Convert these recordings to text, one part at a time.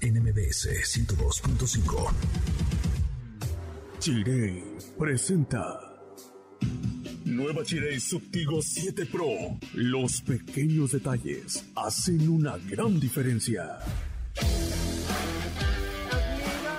NMBS 102.5. Chirey presenta. Nueva Chirey Subtigo 7 Pro. Los pequeños detalles hacen una gran diferencia.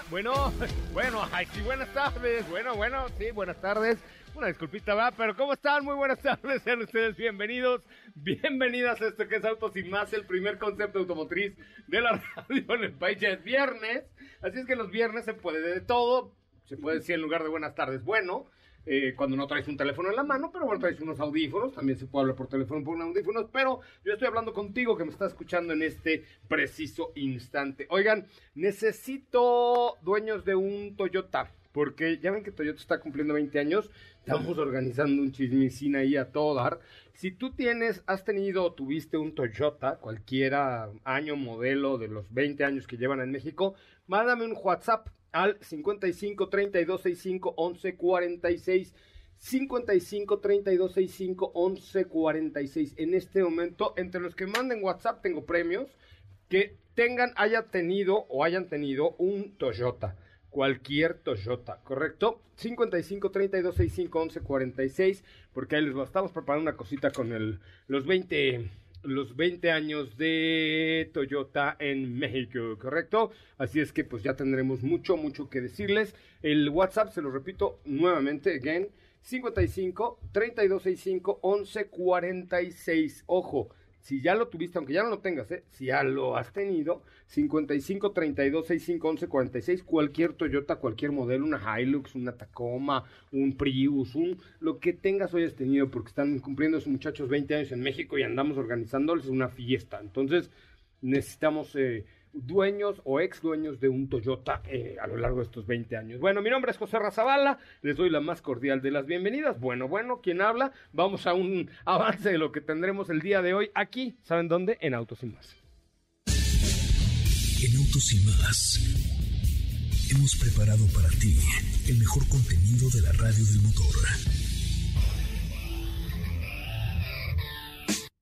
Bueno, bueno, ay, sí, buenas tardes. Bueno, bueno, sí, buenas tardes. Una disculpita, va, pero ¿cómo están? Muy buenas tardes, sean ustedes bienvenidos, bienvenidas a esto que es Autos y Más, el primer concepto automotriz de la radio en el país. Ya es viernes, así es que los viernes se puede de todo, se puede decir en lugar de buenas tardes, bueno, eh, cuando no traes un teléfono en la mano, pero bueno, traes unos audífonos, también se puede hablar por teléfono por unos audífonos, pero yo estoy hablando contigo que me está escuchando en este preciso instante. Oigan, necesito dueños de un Toyota porque ya ven que Toyota está cumpliendo 20 años, estamos organizando un chismecín ahí a todo dar. Si tú tienes, has tenido o tuviste un Toyota, cualquiera año, modelo de los 20 años que llevan en México, mándame un WhatsApp al 55 32 65 11 46. 55 32 65 11 46. En este momento, entre los que manden WhatsApp, tengo premios que tengan, haya tenido o hayan tenido un Toyota cualquier Toyota, ¿correcto? 55 32 65 11 46, porque ahí les estamos preparando una cosita con el, los 20 los 20 años de Toyota en México, ¿correcto? Así es que pues ya tendremos mucho, mucho que decirles. El WhatsApp, se lo repito nuevamente, again, 55 32 65 11 46. Ojo, si ya lo tuviste, aunque ya no lo tengas, ¿eh? si ya lo has tenido, 55 32 65 11 46, cualquier Toyota, cualquier modelo, una Hilux, una Tacoma, un Prius, un lo que tengas hoy has tenido, porque están cumpliendo esos muchachos 20 años en México y andamos organizándoles una fiesta. Entonces, necesitamos eh, dueños o ex dueños de un Toyota eh, a lo largo de estos 20 años. Bueno, mi nombre es José Razabala, les doy la más cordial de las bienvenidas. Bueno, bueno, ¿quién habla? Vamos a un avance de lo que tendremos el día de hoy aquí, ¿saben dónde? En Autos y Más. En Autos y Más hemos preparado para ti el mejor contenido de la radio del motor.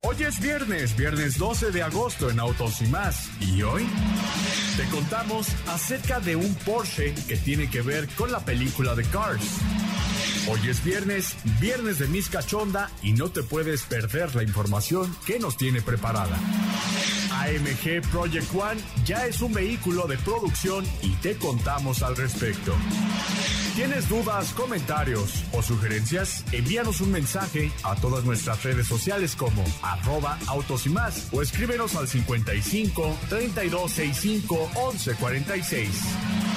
Hoy es viernes, viernes 12 de agosto en Autos y más. Y hoy te contamos acerca de un Porsche que tiene que ver con la película de Cars. Hoy es viernes, viernes de Miss Cachonda y no te puedes perder la información que nos tiene preparada. AMG Project One ya es un vehículo de producción y te contamos al respecto. ¿Tienes dudas, comentarios o sugerencias? Envíanos un mensaje a todas nuestras redes sociales como arroba autos y más o escríbenos al 55 3265 1146.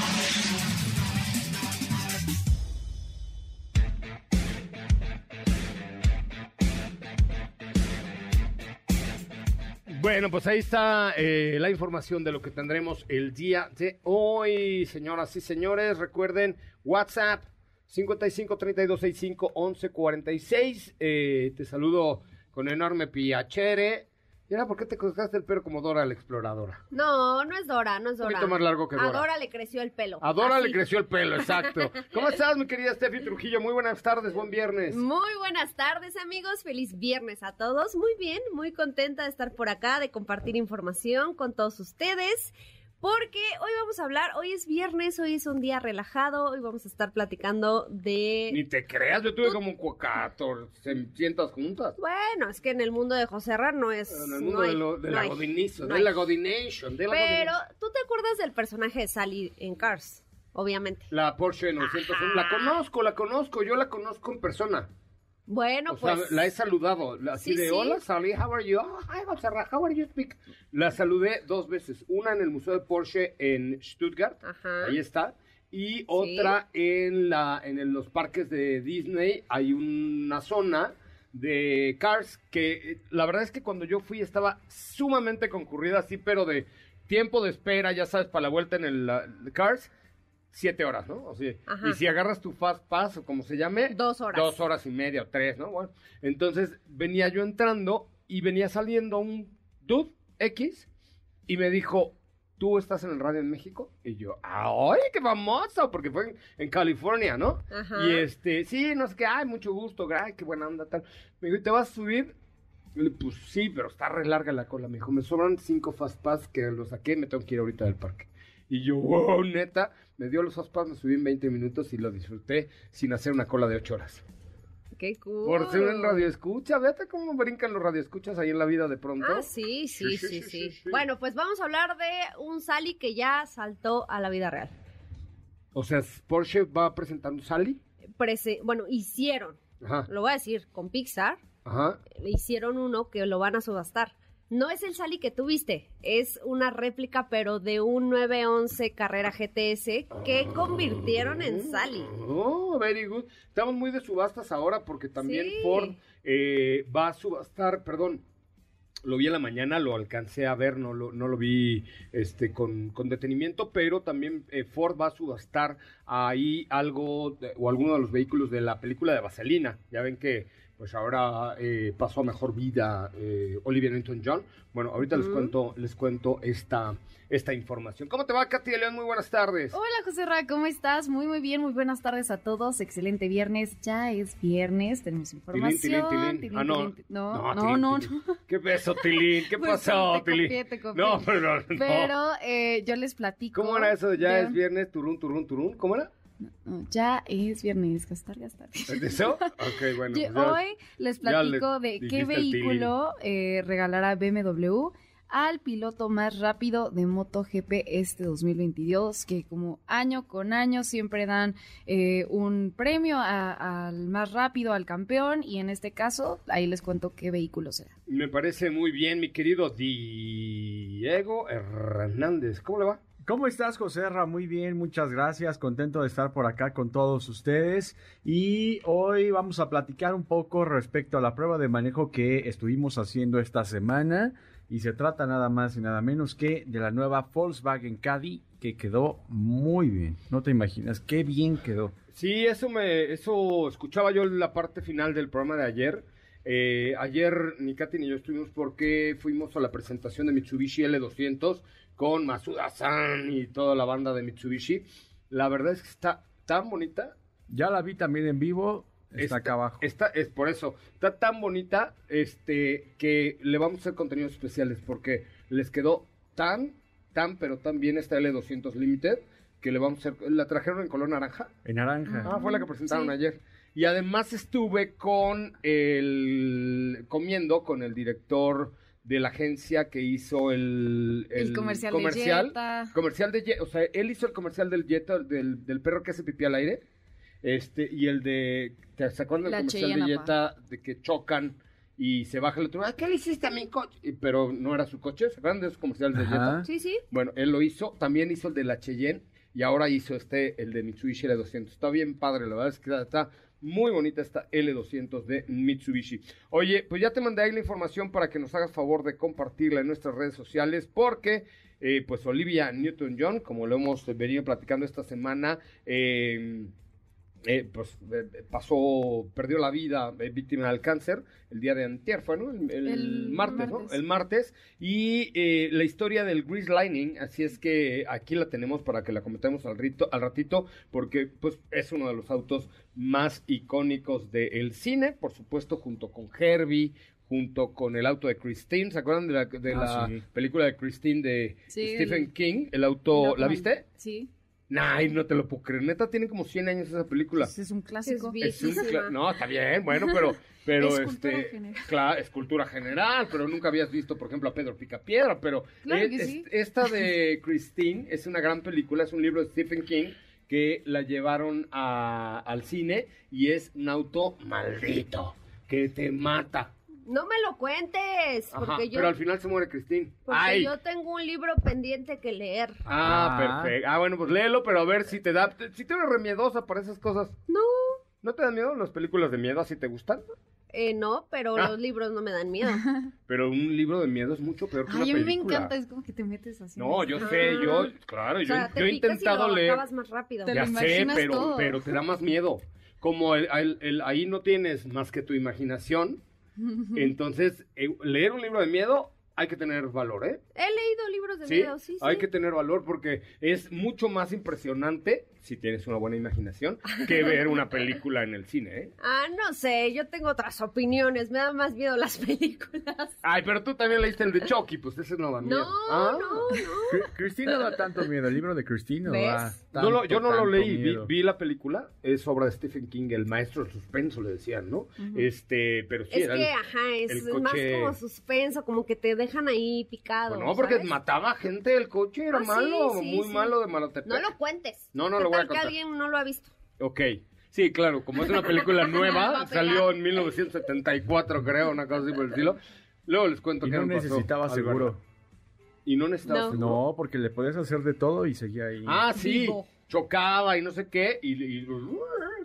Bueno, pues ahí está eh, la información de lo que tendremos el día de hoy, señoras y señores. Recuerden, WhatsApp 55 32 65 11 46. Eh, te saludo con enorme piacere. ¿Y ahora por qué te cortaste el pelo como Dora la exploradora? No, no es Dora, no es Dora. Un poquito más largo que Dora. A Dora le creció el pelo. A Dora Así. le creció el pelo, exacto. ¿Cómo estás, mi querida Steffi Trujillo? Muy buenas tardes, buen viernes. Muy buenas tardes, amigos. Feliz viernes a todos. Muy bien, muy contenta de estar por acá, de compartir información con todos ustedes. Porque hoy vamos a hablar, hoy es viernes, hoy es un día relajado, hoy vamos a estar platicando de... Ni te creas, yo tuve como 400 juntas. Bueno, es que en el mundo de José Herrera no es... En el mundo no hay- de, lo- de no la hay. godinizo, no de la godination, de la Pero, godination. ¿tú te acuerdas del personaje de Sally en Cars? Obviamente. La Porsche 911, la conozco, la conozco, yo la conozco en persona. Bueno, o sea, pues... la he saludado, así Sí, de, sí. hola Sally, how are you? Oh, hi, Ra, how are you speak? La saludé dos veces, una en el Museo de Porsche en Stuttgart, Ajá. ahí está, y otra en, la, en el- los parques de Disney, hay una zona de Cars que eh, la verdad es que cuando yo fui estaba sumamente concurrida, así, pero de tiempo de espera, ya sabes, para la vuelta en el la- Cars, siete horas, ¿no? O sea, y si agarras tu Fast Pass o como se llame, Dos horas. Dos horas y media o tres, ¿no? Bueno, entonces venía yo entrando y venía saliendo un dude X y me dijo, ¿tú estás en el radio en México? Y yo, ¡ay, qué famoso! Porque fue en, en California, ¿no? Ajá. Y este, sí, no sé qué, ay, mucho gusto, ay, qué buena onda, tal. Me dijo, ¿y te vas a subir? Y le, pues sí, pero está re larga la cola. Me dijo, me sobran cinco Fast Pass que los saqué, me tengo que ir ahorita del parque. Y yo, wow, neta, me dio los Fast Pass, me subí en 20 minutos y lo disfruté sin hacer una cola de 8 horas. Qué cool. Por ser un radioescucha, fíjate cómo brincan los radioescuchas ahí en la vida de pronto. Ah, sí, sí, Sí, sí. Bueno, pues vamos a hablar de un Sally que ya saltó a la vida real. O sea, Porsche va presentando Sally. Bueno, hicieron, Ajá, lo voy a decir, con Pixar, ajá. hicieron uno que lo van a subastar. No es el Sally que tuviste, es una réplica, pero de un 911 Carrera GTS que convirtieron en Sally. Oh, very good. Estamos muy de subastas ahora porque también Sí. Ford eh, va a subastar, perdón, lo vi en la mañana, lo alcancé a ver, no lo, no lo vi este, con, con detenimiento, pero también eh, Ford va a subastar ahí algo de- o alguno de los vehículos de la película de Vaselina. Ya ven que pues ahora eh, pasó a mejor vida eh, Olivia Newton-John. Bueno, ahorita les cuento, les cuento esta, esta información. ¿Cómo te va, Katy León? Muy buenas tardes. Hola José Ra, ¿cómo estás? Muy muy bien, muy buenas tardes a todos. Excelente viernes, ya es viernes, tenemos información. tilín, tilín. Tilín, Ah, no. no, no, no. ¿Qué pasó, Tilín? ¿Qué Pues pasó, te Tilín? copié, te copié. No, pero no. Pero eh, yo les platico. ¿Cómo era eso de ya de- es viernes, turún, turún, turún? ¿Cómo era? No, ya es viernes, gastar, gastar. ¿Es de eso? Ok, bueno. Yo pues ya- hoy les platico de qué vehículo eh, regalará BMW al piloto más rápido de MotoGP este 2022, que como año con año siempre dan eh, un premio a- al más rápido, al campeón, y en este caso ahí les cuento qué vehículo será. Me parece muy bien, mi querido Diego Hernández. ¿Cómo le va? ¿Cómo estás, José Ra? Muy bien, muchas gracias. Contento de estar por acá con todos ustedes. Y hoy vamos a platicar un poco respecto a la prueba de manejo que estuvimos haciendo esta semana. Y se trata nada más y nada menos que de la nueva Volkswagen Caddy, que quedó muy bien. No te imaginas qué bien quedó. Sí, eso me, eso escuchaba yo en la parte final del programa de ayer. Eh, ayer ni Katy ni yo estuvimos porque fuimos a la presentación de Mitsubishi L200 con Masuda-san y toda la banda de Mitsubishi. La verdad es que está tan bonita. Ya la vi también en vivo. Está, acá abajo. Está, es por eso. Está tan bonita este, que le vamos a hacer contenidos especiales porque les quedó tan, tan, pero tan bien esta L200 Limited que le vamos a hacer. La trajeron en color naranja. En naranja. Ah, fue la que presentaron Sí. ayer. Y además estuve con el comiendo con el director de la agencia que hizo el, El, comercial, de Jetta. comercial de Ye- o sea, él hizo el comercial del Jetta, del, del perro que hace pipí al aire. Este, y el de, ¿te se acuerdan del comercial de Cheyenne Jetta de que chocan y se baja el otro? "Ah, ¿Qué le hiciste a mi coche? Pero no era su coche, ¿se acuerdan de esos comerciales de Jetta? Ajá. Sí, sí. Bueno, él lo hizo, también hizo el de la Cheyenne y ahora hizo este, el de Mitsubishi L200. Está bien padre, la verdad es que está muy bonita esta L200 de Mitsubishi. Oye, pues ya te mandé ahí la información para que nos hagas favor de compartirla en nuestras redes sociales porque... eh, pues Olivia Newton-John, como lo hemos venido platicando esta semana, eh, eh, pues eh, pasó, perdió la vida eh, víctima del cáncer el día de antier, fue, ¿no? El, el El martes, ¿no? martes. El martes. Y eh, la historia del Grease Lightning, así es que aquí la tenemos para que la comentemos al, rito, al ratito, porque pues es uno de los autos más icónicos del cine, por supuesto, junto con Herbie, junto con el auto de Christine. ¿Se acuerdan de la, de Ah, la sí. película de Christine de Sí, Stephen el- King? El auto, ¿la viste? Sí. Ay, no te lo puedo creer. Neta, tiene como 100 años esa película. Es un clásico. Es un no, está bien, bueno, pero, pero Es cultura este, general. claro, es cultura general, pero nunca habías visto, por ejemplo, a Pedro Picapiedra, pero Claro es- que es- sí. esta de Christine es una gran película, es un libro de Stephen King que la llevaron a- al cine y es un auto maldito que te mata. No me lo cuentes, Ajá, porque yo, pero al final se muere Christine. porque Ay. yo tengo un libro pendiente que leer. Ah, Ah. perfecto. Ah, bueno, pues léelo, pero a ver si te da, si te eres remiedosa para esas cosas. No, ¿No te dan miedo las películas de miedo? ¿Así te gustan? eh, no, pero Ah. los libros no me dan miedo. Pero un libro de miedo es mucho peor que Ay, una a mí me película. encanta, es como que te metes así. No, yo sé, yo, claro, O yo, sea, te yo he y intentado lo leer. acabas más rápido. Te Ya lo sé, pero, todo. pero te da más miedo. Como el- el- el- ahí no tienes más que tu imaginación, entonces eh, leer un libro de miedo hay que tener valor, ¿eh? He leído libros de Sí, miedo, sí, sí. hay que tener valor porque es mucho más impresionante, si tienes una buena imaginación, que ver una película en el cine, ¿eh? Ah, no sé, yo tengo otras opiniones, me dan más miedo las películas. Ay, pero tú también leíste el de Chucky, pues ese no da miedo. No, Ah. no, no. Cri- Cristina da tanto miedo. El libro de Cristina da No lo- tanto, yo no lo leí, vi, la película, es obra de Stephen King, el maestro del suspenso, le decían, ¿no? Este, pero sí, Es era el- que, ajá, es el más como suspenso, como que te dejan ahí picado. Pues no, porque ¿sabes? mataba gente el coche, era Ah, malo, sí, muy sí. malo de Malotepec. No lo cuentes. No, no ¿Qué lo voy a contar. que alguien no lo ha visto? Ok, sí, claro, como es una película Va nueva, salió en 1974, creo, una cosa así por el estilo. Luego les cuento Y qué no me pasó necesitaba seguro. Y no necesitaba No. seguro. No, porque le podías hacer de todo y seguía ahí. Ah, sí, Vivo. chocaba y no sé qué, y, y-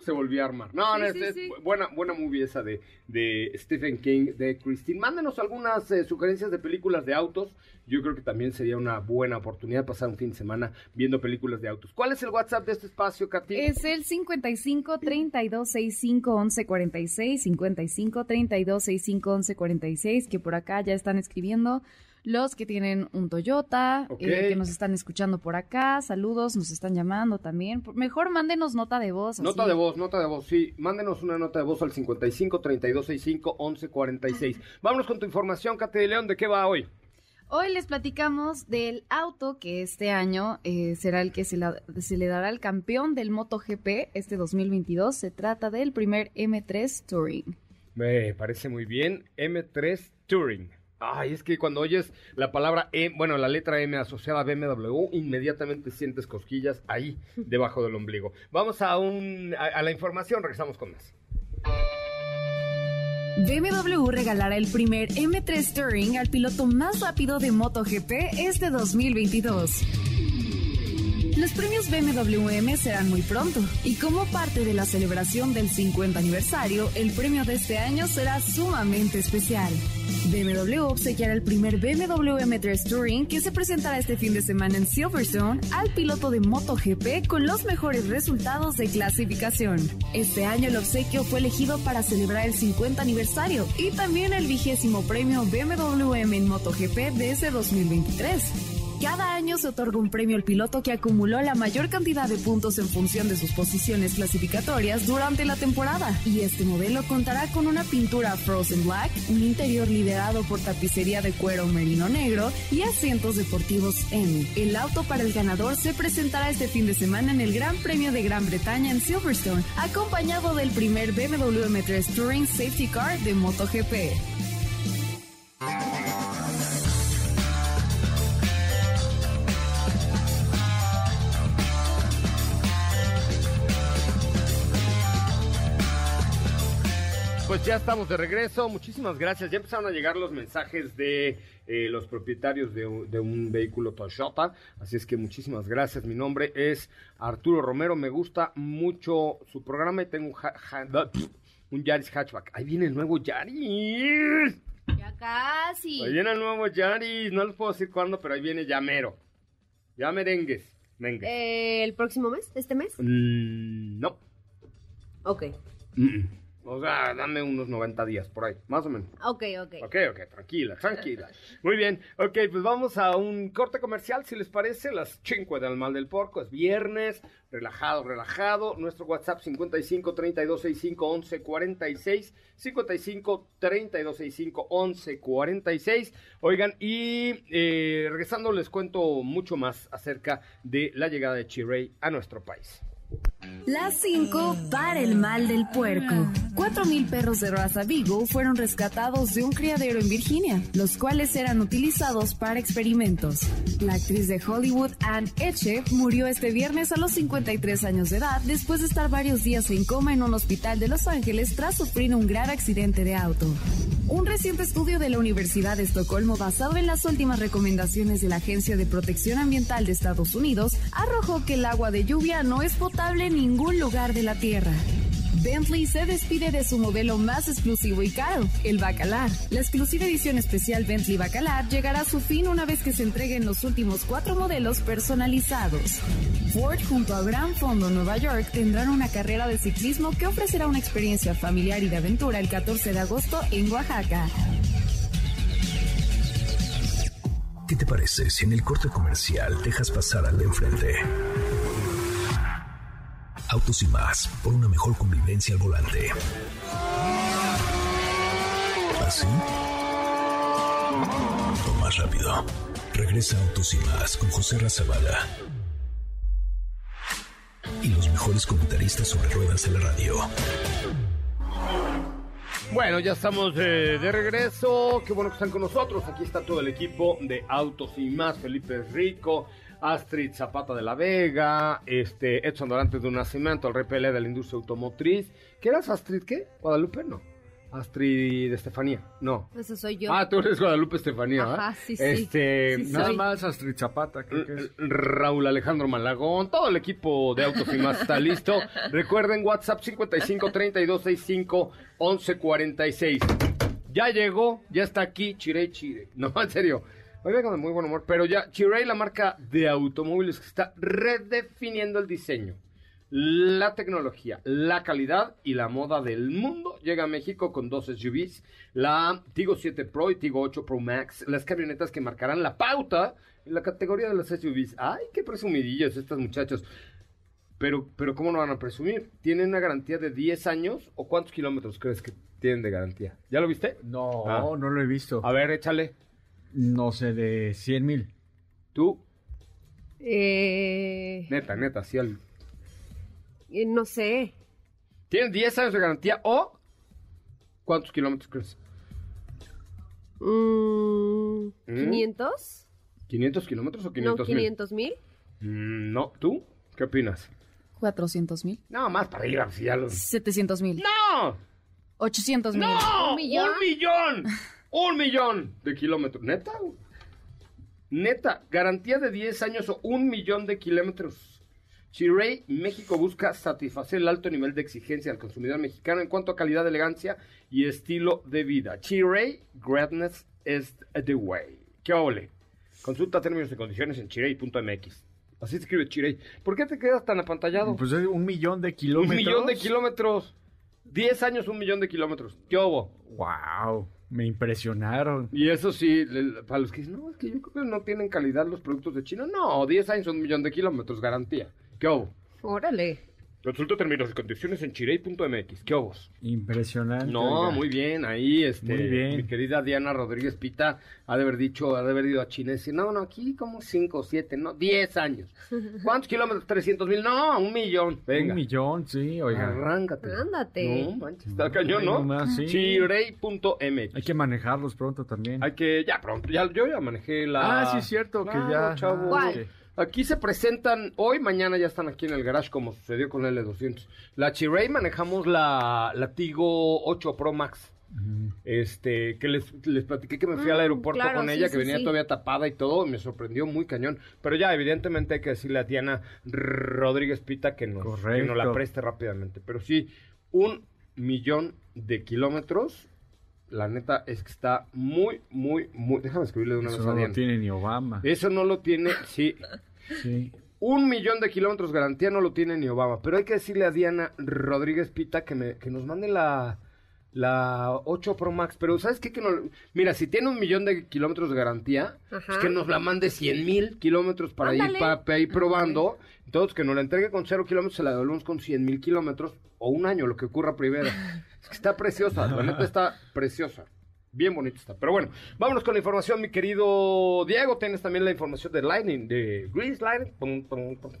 se volvía a armar. No, Sí, no, es, sí, es sí. buena, buena movie esa de, de Stephen King, de Christine. Mándenos algunas eh, sugerencias de películas de autos. Yo creo que también sería una buena oportunidad pasar un fin de semana viendo películas de autos. ¿Cuál es el WhatsApp de este espacio, Katy? Es el 55 32 65 11 46, 55 32 65 11 46, que por acá ya están escribiendo los que tienen un Toyota, eh, que nos están escuchando por acá, saludos, nos están llamando también. Mejor mándenos nota de voz. Nota así. de voz, nota de voz, sí. Mándenos una nota de voz al 55 32 65 11 46. Vámonos con tu información, Katy de León. ¿De qué va hoy? Hoy les platicamos del auto que este año eh, será el que se, la- se le dará al campeón del MotoGP este 2022. Se trata del primer M3 Touring. Me parece muy bien. M3 Touring. Ay, es que cuando oyes la palabra E, bueno, la letra M asociada a BMW, inmediatamente sientes cosquillas ahí, debajo del ombligo. Vamos a, un, a, a la información, regresamos con más. BMW regalará el primer M3 Touring al piloto más rápido de MotoGP este 2022. Los premios BMW M serán muy pronto y como parte de la celebración del 50 aniversario, el premio de este año será sumamente especial. BMW obsequiará el primer BMW M3 Touring que se presentará este fin de semana en Silverstone al piloto de MotoGP con los mejores resultados de clasificación. Este año el obsequio fue elegido para celebrar el 50 aniversario y también el vigésimo premio BMW en MotoGP de ese 2023. Cada año se otorga un premio al piloto que acumuló la mayor cantidad de puntos en función de sus posiciones clasificatorias durante la temporada. Y este modelo contará con una pintura Frozen Black, un interior liderado por tapicería de cuero merino negro y asientos deportivos M. El auto para el ganador se presentará este fin de semana en el Gran Premio de Gran Bretaña en Silverstone, acompañado del primer BMW M3 Touring Safety Car de MotoGP. Pues ya estamos de regreso, muchísimas gracias. Ya empezaron a llegar los mensajes de eh, los propietarios de, un- de un vehículo Toyota, así es que muchísimas gracias. Mi nombre es Arturo Romero, me gusta mucho su programa y tengo un, Yaris hatchback. Ahí viene el nuevo Yaris. Ya casi. Ahí viene el nuevo Yaris, no les puedo decir cuándo, pero ahí viene ya mero. Ya merengues. Venga. Eh, ¿El próximo mes? ¿Este mes? Mm, no. Ok. Mm, mm. O sea, dame unos 90 días por ahí, más o menos. Ok, ok. Ok, ok, tranquila, tranquila. Muy bien, ok, pues vamos a un corte comercial, si les parece, las 5 del mal del porco, es viernes, relajado, relajado. Nuestro WhatsApp 55 32 65 11 46, 55 32 65 11 46. Oigan, y eh, regresando les cuento mucho más acerca de la llegada de Chirey a nuestro país. Las 5 para el mal del puerco. Cuatro mil perros de raza Beagle fueron rescatados de un criadero en Virginia, los cuales eran utilizados para experimentos. La actriz de Hollywood Anne Etche murió este viernes a los 53 años de edad después de estar varios días en coma en un hospital de Los Ángeles tras sufrir un grave accidente de auto. Un reciente estudio de la Universidad de Estocolmo basado en las últimas recomendaciones de la Agencia de Protección Ambiental de Estados Unidos arrojó que el agua de lluvia no es potable en ningún lugar de la Tierra. Bentley se despide de su modelo más exclusivo y caro, el Bacalar. La exclusiva edición especial Bentley Bacalar llegará a su fin una vez que se entreguen los últimos cuatro modelos personalizados. Ford junto a Gran Fondo Nueva York tendrán una carrera de ciclismo que ofrecerá una experiencia familiar y de aventura el 14 de agosto en Oaxaca. ¿Qué te parece si en el corte comercial dejas pasar al de enfrente? Autos y más, por una mejor convivencia al volante. ¿Así? O más rápido. Regresa Autos y más con José Razabala. Y los mejores comentaristas sobre ruedas de la radio. Bueno, ya estamos de, de regreso. Qué bueno que están con nosotros. Aquí está todo el equipo de Autos y más. Felipe Rico, Astrid Zapata de la Vega, este Edson Dorantes de un Nacimiento, el rey Pelé de la industria automotriz. ¿Qué eras Astrid qué? ¿Guadalupe? No. Astrid de Estefanía. No. Eso soy yo. Ah, tú eres Guadalupe Estefanía, ¿verdad? Ajá, sí, sí. Este, Sí, Nada soy. más Astrid Zapata, creo que es. Raúl Alejandro Malagón, todo el equipo de Autos y Más está listo. Recuerden WhatsApp 55 32 65 11 46. Ya llegó, ya está aquí Chirey Chire. No, en serio. Hoy vengo de muy buen humor, pero ya Chirey, la marca de automóviles que está redefiniendo el diseño, la tecnología, la calidad y la moda del mundo. Llega a México con dos SUVs, la Tigo 7 Pro y Tigo 8 Pro Max, las camionetas que marcarán la pauta en la categoría de las SUVs. ¡Ay, qué presumidillos estos muchachos! Pero, pero ¿cómo no van a presumir? ¿Tienen una garantía de 10 años o cuántos kilómetros crees que tienen de garantía? ¿Ya lo viste? No, Ah. no lo he visto. A ver, échale. No sé, de 100 mil. Tú, Eh, neta, neta, sí. al- eh, no sé. ¿Tienen 10 años de garantía o cuántos kilómetros crees? Mm, ¿Mm? ¿500? ¿500 kilómetros o No, 500 mil? 500 mil. Mm, no, ¿tú? ¿Qué opinas? 400 mil. No, más para arriba, si ya los... 700 mil. ¡No! 800 mil. ¡No! ¿Un millón? ¡Un millón! ¡Un millón de kilómetros! ¿Neta? Neta, garantía de 10 años o un millón de kilómetros. Chirey México busca satisfacer el alto nivel de exigencia del consumidor mexicano en cuanto a calidad, elegancia y estilo de vida. Chirey, greatness is the way. ¡Qué ole! Consulta términos y condiciones en chirey.mx. Así se escribe Chirey. ¿Por qué te quedas tan apantallado? Pues es un millón de un kilómetros. millón de kilómetros. 10 años, un millón de kilómetros. ¿Qué hubo? Wow, me impresionaron. Y eso sí, le- para los que dicen, no, es que yo creo que no tienen calidad los productos de China. No, 10 años, un millón de kilómetros, garantía. ¿Qué hubo? Órale. Consulta términos y condiciones en chirey.mx. ¿Qué hubo? Impresionante. No, oiga. muy bien, ahí, este, Muy bien. mi querida Diana Rodríguez Pita ha de haber dicho, ha de haber ido a China y decir, no, no, aquí como 5, 7, no, 10 años. ¿Cuántos kilómetros? 300 mil, no, un millón. Venga. Un millón, sí, oiga. Arráncate. Ándate. No, manches, está cañón, ¿no? Sí. Chirey.mx. Hay que manejarlos pronto también. Hay que, ya pronto, ya, yo ya manejé la... Ah, sí, es cierto, que Claro, ya. chavo. ¿Cuál? Aquí se presentan, hoy, mañana ya están aquí en el garage, como sucedió con el L200. La Chirey manejamos la, la Tigo 8 Pro Max. Este, que les, les platiqué que me fui Mm, al aeropuerto claro, con sí, ella, sí, que venía sí. todavía tapada y todo, y me sorprendió muy cañón. Pero ya, evidentemente hay que decirle a Diana Rodríguez Pita que nos, que nos la preste rápidamente. Pero sí, un millón de kilómetros, la neta es que está muy, muy, muy... Déjame escribirle de una Eso vez no a lo Diana. tiene ni Obama. Eso no lo tiene, sí. Sí. un millón de kilómetros garantía no lo tiene ni Obama. Pero hay que decirle a Diana Rodríguez Pita que, me, que nos mande la, la 8 Pro Max. Pero ¿sabes qué? Que no, mira, si tiene un millón de kilómetros de garantía, pues que nos la mande 100 mil kilómetros para ir, Ándale. pa- pa ir probando. Entonces, que nos la entregue con cero kilómetros, se la devolvemos con 100 mil kilómetros o un año, lo que ocurra primero. es que está preciosa, la neta está preciosa. Bien bonita está. Pero bueno, vámonos con la información, mi querido Diego. Tienes también la información de Lightning, de Grease Lightning. Pum, pum, pum.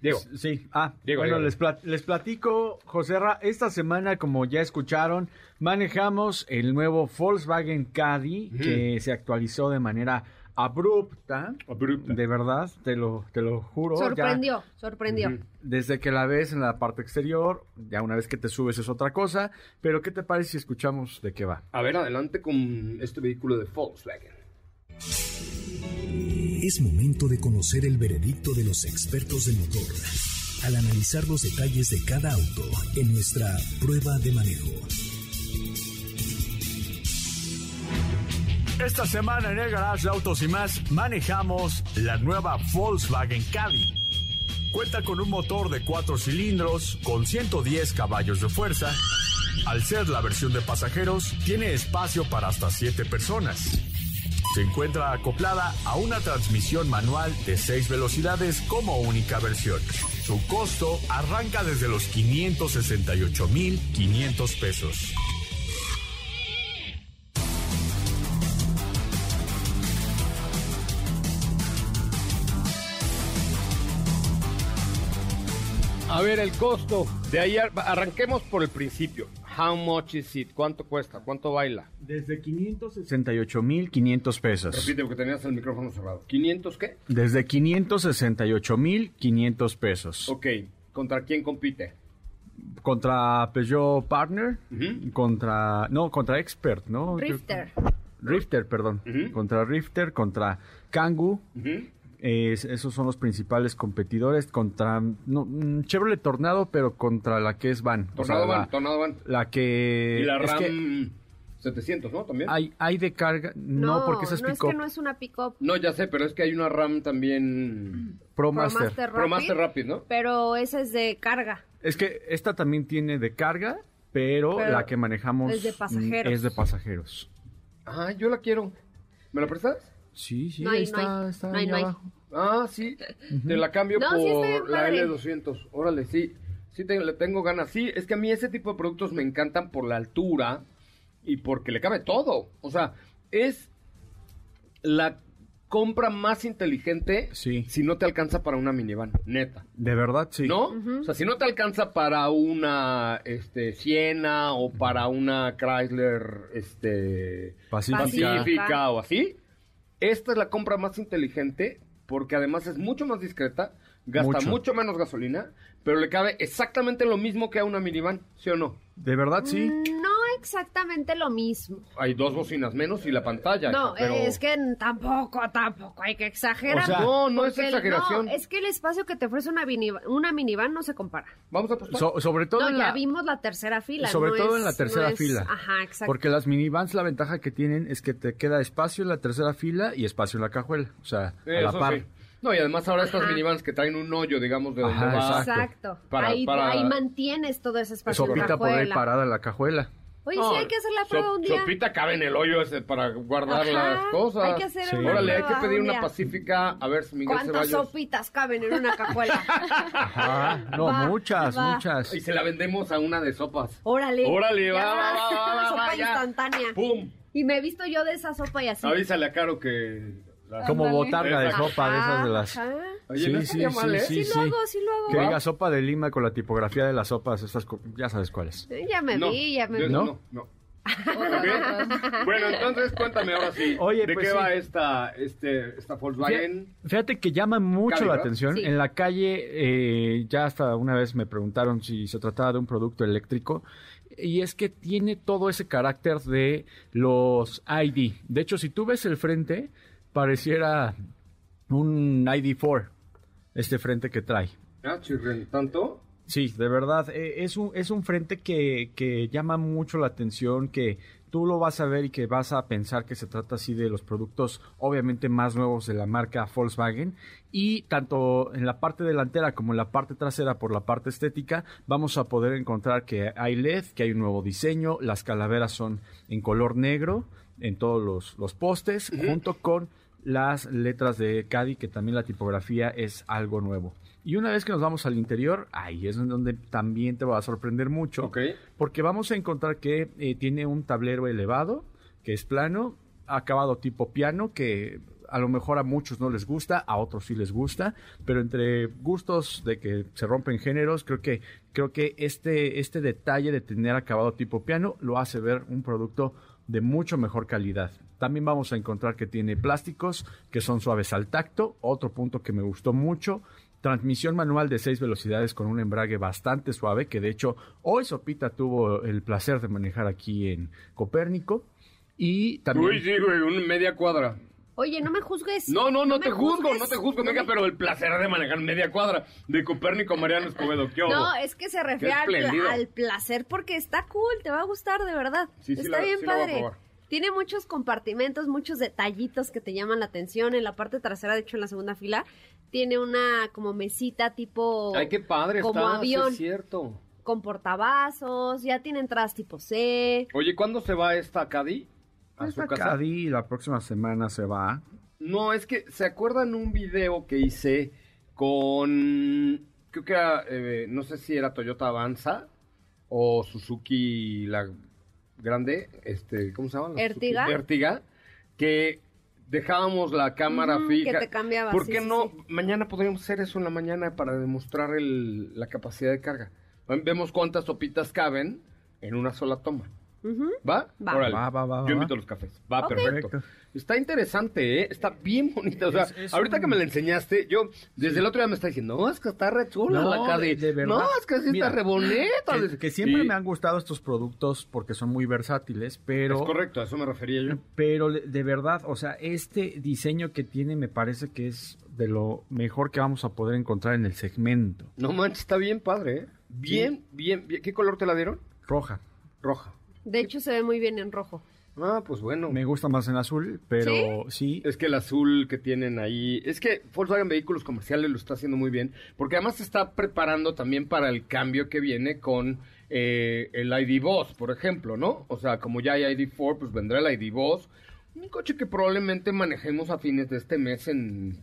Diego. Sí, ah, Diego, bueno, Diego. Les, plat- les platico, José Ra, esta semana, como ya escucharon, manejamos el nuevo Volkswagen Caddy, que se actualizó de manera abrupta, Abrupta. de verdad, te lo, te lo juro. ya- Sorprendió, sorprendió. Ujú. desde que la ves en la parte exterior, ya una vez que te subes es otra cosa, pero ¿qué te parece si escuchamos de qué va? A ver, adelante con este vehículo de Volkswagen. Es momento de conocer el veredicto de los expertos del motor al analizar los detalles de cada auto en nuestra prueba de manejo. Esta semana en el Garage de Autos y más manejamos la nueva Volkswagen Caddy. Cuenta con un motor de 4 cilindros con 110 caballos de fuerza. Al ser la versión de pasajeros, tiene espacio para hasta 7 personas. Se encuentra acoplada a una transmisión manual de 6 velocidades como única versión. Su costo arranca desde los 568,500 pesos. A ver, el costo. De ahí ar- arranquemos por el principio. How much is it? ¿Cuánto cuesta? ¿Cuánto baila? Desde 568.500 pesos. Repite porque tenías el micrófono cerrado. ¿500 qué? Desde 568.500 pesos. Ok. ¿Contra quién compite? Contra Peugeot Partner, contra... No, contra Expert, ¿no? Rifter. Rifter, perdón. Contra Rifter, contra Kangoo. Ujú. Es- esos son los principales competidores contra no, mm, Chevrolet Tornado, pero contra la que es Van. O sea, Tornado la, Van, Tornado Van. la que Y la es RAM que 700, ¿no? También. hay hay de carga, no, porque esa es no es pick-up que no es una pick-up. No, ya sé, pero es que hay una RAM también. Pro ProMaster Master. Rapid, ProMaster Rapid, ¿no? Pero esa es de carga. Es que esta también tiene de carga, pero, Pero la que manejamos es de pasajeros. es de pasajeros. Ah, yo la quiero. ¿Me la prestas? Sí, sí, No hay, ahí no hay. está, está No hay, ahí no hay. abajo. Ah, sí. Te la cambio sí por la padre. L200. Órale, sí. Sí, te- le tengo ganas. Sí, es que a mí ese tipo de productos me encantan por la altura y porque le cabe todo. O sea, es la compra más inteligente Sí. si no te alcanza para una minivan, neta. De verdad, sí. ¿No? O sea, si no te alcanza para una este Siena o para una Chrysler este Pacífica. Pacífica o así, esta es la compra más inteligente porque además es mucho más discreta, gasta Mucho. mucho, menos gasolina, pero le cabe exactamente lo mismo que a una minivan, ¿sí o no? De verdad, sí. No exactamente lo mismo. Hay dos bocinas menos y la pantalla. No, pero- es que tampoco, tampoco hay que exagerar. O sea, no, no es el- exageración. no, es que el espacio que te ofrece una, minivan, una minivan no se compara. Vamos a. So- sobre todo No, en ya la, vimos la tercera fila. sobre no todo es- en la tercera no es- fila. Ajá, exacto. Porque las minivans la ventaja que tienen es que te queda espacio en la tercera fila y espacio en la cajuela. O sea, a la par. sí. No, y además ahora estas minivans que traen un hoyo, digamos, de donde Ajá, va. exacto. Para- ahí, para- ahí mantienes todo ese espacio Sopita por ahí parada en la cajuela. Oye, No, sí hay que hacer la prueba Sop- un día. Sopita cabe en el hoyo ese para guardar Ajá, las cosas. hay que hacer Sí. una Órale, hay que pedir un una pacífica. A ver si Miguel ¿Cuántas Ceballos. sopitas caben en una cajuela? Ajá. No, Va, muchas, va. muchas. Y se la vendemos a una de sopas. Órale. Órale, va, va, va, va, va, Sopa va, ya. instantánea. ¡Pum! Y me he visto yo de esa sopa y así. Avísale a Caro que. Como botarga de sopa de esas de las... Oye, no estaría mal, ¿eh? Sí, lo hago, sí lo hago. Que diga sopa de lima con la tipografía de las sopas, estas, co- ya sabes cuáles. Ya me No, vi, ya me vi. ¿No? no, no. Bueno, entonces cuéntame ahora sí. Oye, ¿De pues qué sí. va esta, este, esta Volkswagen? Fíjate, que llama mucho la atención. Sí. En la calle, eh, ya hasta una vez me preguntaron si se trataba de un producto eléctrico. Y es que tiene todo ese carácter de los ID. De hecho, si tú ves el frente, pareciera un ID4, este frente que trae. Ah, ¿tanto? Sí, de verdad, eh, es un, es un frente que, que llama mucho la atención, que tú lo vas a ver y que vas a pensar que se trata así de los productos obviamente más nuevos de la marca Volkswagen y tanto en la parte delantera como en la parte trasera por la parte estética vamos a poder encontrar que hay LED, que hay un nuevo diseño, las calaveras son en color negro en todos los, los postes junto con las letras de Caddy que también la tipografía es algo nuevo. Y una vez que nos vamos al interior, ahí es donde también te va a sorprender mucho. Porque vamos a encontrar que eh, tiene un tablero elevado, que es plano, acabado tipo piano, que a lo mejor a muchos no les gusta, a otros sí les gusta, pero entre gustos de que se rompen géneros, creo que creo que este este detalle de tener acabado tipo piano lo hace ver un producto de mucho mejor calidad. También vamos a encontrar que tiene plásticos que son suaves al tacto, otro punto que me gustó mucho. Transmisión manual de seis velocidades con un embrague bastante suave, que de hecho hoy Sopita tuvo el placer de manejar aquí en Copérnico. Y también... Uy, sí, güey, una media cuadra. Oye, no me juzgues. No, no, no me te juzgo, juzgues. no te juzgo, venga, pero el placer de manejar media cuadra de Copérnico Mariano Escobedo, ¿qué? No, es que se refiere al, placer porque está cool, te va a gustar de verdad. Sí, sí está la- bien sí la voy a padre. Tiene muchos compartimentos, muchos detallitos que te llaman la atención. En la parte trasera, de hecho, en la segunda fila, tiene una como mesita tipo Ay, qué padre como está, sí avión. es cierto. con portavasos, ya tiene entradas tipo C. Oye, ¿cuándo se va esta Caddy? A su casa. Caddy la próxima semana se va. No, es que, ¿se acuerdan un video que hice con, creo que era, eh, no sé si era Toyota Avanza o Suzuki la grande, este, ¿cómo se llama? La Ertiga. Ertiga, que dejábamos la cámara Ujú, fija. que te cambiaba, ¿Por sí, qué sí, no? sí. Mañana podríamos hacer eso en la mañana para demostrar el- la capacidad de carga. Vemos cuántas sopitas caben en una sola toma. ¿Va? Va. Órale. Va, va, va, Yo invito a los cafés. Va, perfecto. Perfecto. Está interesante, ¿eh? Está bien bonita. O sea, Es- es ahorita un- que me la enseñaste, yo desde el otro día me está diciendo, no, es que está re chula No, la Caddy. de- de verdad. No, es que sí Mira, está re bonita. Que, que siempre me han gustado estos productos porque son muy versátiles, pero... Es correcto, a eso me refería yo. Pero de- de verdad, o sea, este diseño que tiene me parece que es de lo mejor que vamos a poder encontrar en el segmento. No manches, está bien padre, ¿eh? Bien, bien, bien. ¿Qué color te la dieron? Roja. Roja. De hecho, se ve muy bien en rojo. Ah, pues bueno. Me gusta más en azul, pero sí. Es que el azul que tienen ahí, es que Volkswagen Vehículos Comerciales lo está haciendo muy bien, porque además se está preparando también para el cambio que viene con eh, el ID Boss, por ejemplo, ¿no? O sea, como ya hay ID4, pues vendrá el ID Boss, un coche que probablemente manejemos a fines de este mes en...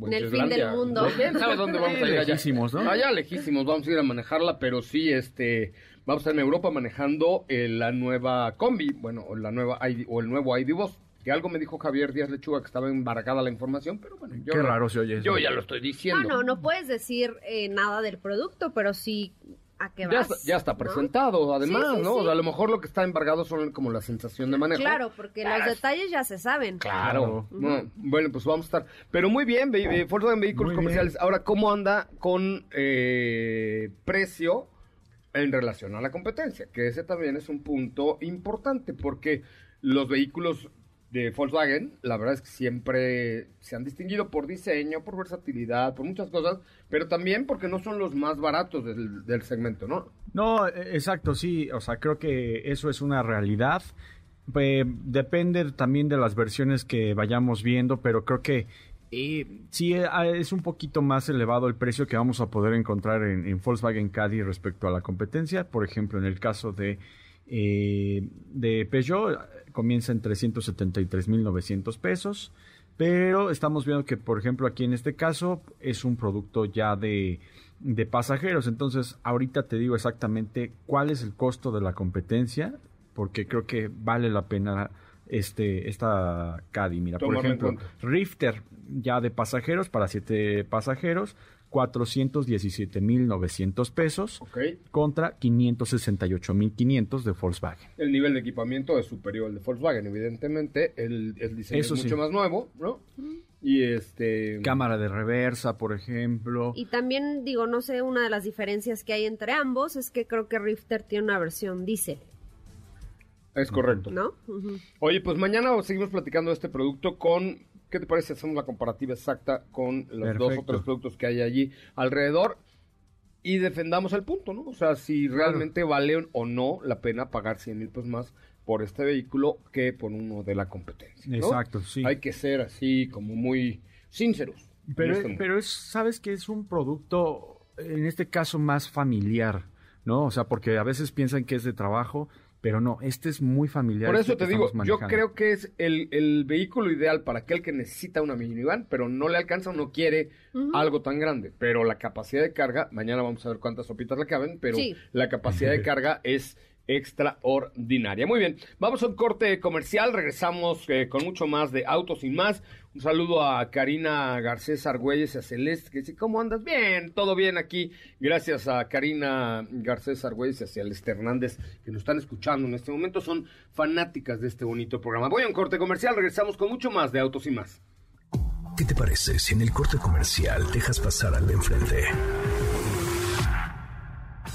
En el fin del mundo. ¿Quién sabe dónde vamos a ir allá? Lejísimos, ¿no? Allá lejísimos, vamos a ir a manejarla, pero sí, este, vamos a estar en Europa manejando eh, la nueva combi, bueno, o la nueva ID, o el nuevo ID Boss. Que algo me dijo Javier Díaz Lechuga que estaba embarcada la información, pero bueno, yo, Qué raro se oye eso. yo ya lo estoy diciendo. Bueno, no puedes decir eh, nada del producto, pero sí a qué ya, vas. está, ya está ¿no? presentado, además, Sí, sí, ¿no? sí. O sea, a lo mejor lo que está embargado son como la sensación de manejo. Claro, porque los detalles ya se saben. Claro. Claro. No, Bueno, pues vamos a estar. Pero muy bien, ve- ve- Volkswagen Vehículos Muy Comerciales. Ahora, ¿cómo anda con eh, precio en relación a la competencia? Que ese también es un punto importante porque los vehículos de Volkswagen, la verdad es que siempre se han distinguido por diseño, por versatilidad, por muchas cosas, pero también porque no son los más baratos del, del segmento, ¿no? No, eh, exacto, sí. O sea, creo que eso es una realidad. Depende también de las versiones que vayamos viendo, pero creo que eh, sí eh, es un poquito más elevado el precio que vamos a poder encontrar en, en Volkswagen Caddy respecto a la competencia. Por ejemplo, en el caso de, eh, de Peugeot, comienza en 373.900 pesos. Pero estamos viendo que, por ejemplo, aquí en este caso es un producto ya de, de pasajeros. Entonces, ahorita te digo exactamente cuál es el costo de la competencia, porque creo que vale la pena este esta Caddy. Mira, por ejemplo. Rifter ya de pasajeros para siete pasajeros, 417.900 pesos Ok. contra 568.500 de Volkswagen. El nivel de equipamiento es superior al de Volkswagen, evidentemente. El, el diseño Eso es sí. mucho más nuevo, ¿no? Y este... Cámara de reversa, por ejemplo. Y también, digo, no sé, una de las diferencias que hay entre ambos es que creo que Rifter tiene una versión diésel, Es correcto. ¿no? Oye, pues mañana seguimos platicando de este producto con... ¿Qué te parece hacemos la comparativa exacta con los dos o Perfecto. tres productos que hay allí alrededor? y defendamos el punto, ¿no? O sea, si realmente vale o no la pena pagar 100 mil pesos más por este vehículo que por uno de la competencia. ¿no? Exacto, sí. Hay que ser así como muy sinceros. Pero, este pero es, sabes que es un producto, en este caso, más familiar, ¿no? O sea, porque a veces piensan que es de trabajo, pero no, este es muy familiar. Por este eso te digo, yo creo que es el, el vehículo ideal para aquel que necesita una minivan, pero no le alcanza o no quiere algo tan grande. Pero la capacidad de carga, mañana vamos a ver cuántas sopitas le caben, pero Sí. la capacidad de carga es extraordinaria. Muy bien, vamos a un corte comercial, regresamos eh, con mucho más de Autos y más. Un saludo a Karina Garcés Argüelles y a Celeste, que dice, ¿cómo andas? Bien, todo bien aquí. Gracias a Karina Garcés Argüelles y a Celeste Hernández, que nos están escuchando en este momento. Son fanáticas de este bonito programa. Voy a un corte comercial, regresamos con mucho más de Autos y más. ¿Qué te parece si en el corte comercial dejas pasar al de enfrente?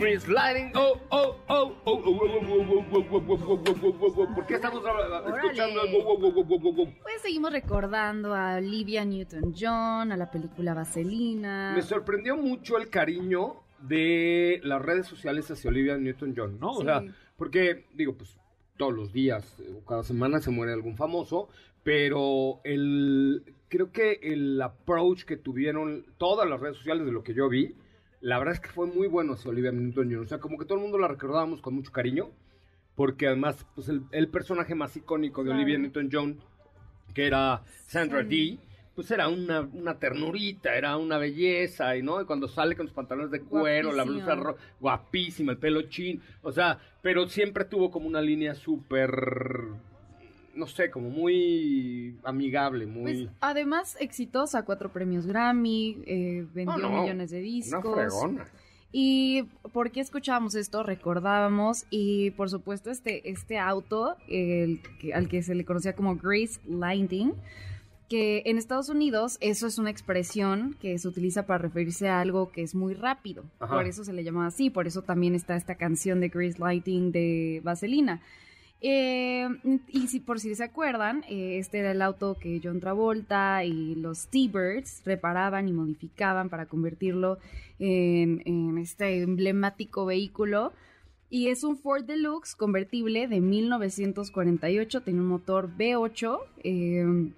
Prince Lighting. Oh, oh, oh, oh, oh, ¿Por qué estamos escuchando? Pues seguimos recordando a Olivia Newton-John, a la película Vaselina. Me sorprendió mucho el cariño de las redes sociales hacia Olivia Newton-John, ¿no? O sea, porque, digo, pues todos los días o cada semana se muere algún famoso, pero el creo que el approach que tuvieron todas las redes sociales de lo que yo vi la verdad es que fue muy bueno hacia Olivia Newton-John. O sea, como que todo el mundo la recordábamos con mucho cariño, porque además, pues el, el personaje más icónico de Claro. Olivia Newton-John, que era Sandra Sí. Dee, pues era una, una ternurita, era una belleza, y no, y cuando sale con los pantalones de cuero, la blusa ro- guapísima, el pelo chin, o sea, pero siempre tuvo como una línea súper, no sé, como muy amigable, muy... Pues además exitosa, cuatro premios Grammy, eh, vendió No, no, millones de una discos. fregona. Y ¿por qué escuchábamos esto? Recordábamos y por supuesto este, este auto, el que- al que se le conocía como Grace Lighting, que en Estados Unidos eso es una expresión que se utiliza para referirse a algo que es muy rápido. Ajá. Por eso se le llama así, por eso también está esta canción de Grace Lighting de Vaselina. Eh, y si por si se acuerdan, eh, este era el auto que John Travolta y los T-Birds reparaban y modificaban para convertirlo en, este emblemático vehículo. Y es un Ford Deluxe convertible de 1948, tiene un motor V8 eh,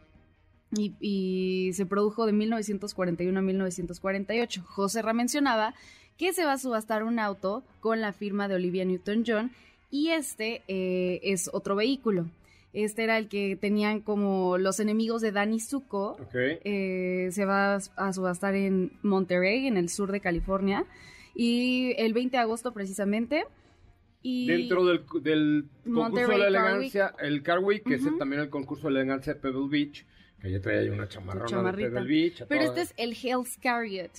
y, y se produjo de 1941 a 1948. José Ra mencionaba que se va a subastar un auto con la firma de Olivia Newton-John y este eh, es otro vehículo. Este era el que tenían como los enemigos de Danny Zuko. Eh, se va a subastar en Monterrey, en el sur de California. Y el 20 de agosto precisamente. Y Dentro del, del concurso de la Car elegancia, el Car Week, que es también el concurso de la elegancia de Pebble Beach, que ya traía una chamarrona de. Pebble Beach. Pero este es el Hell's Chariot.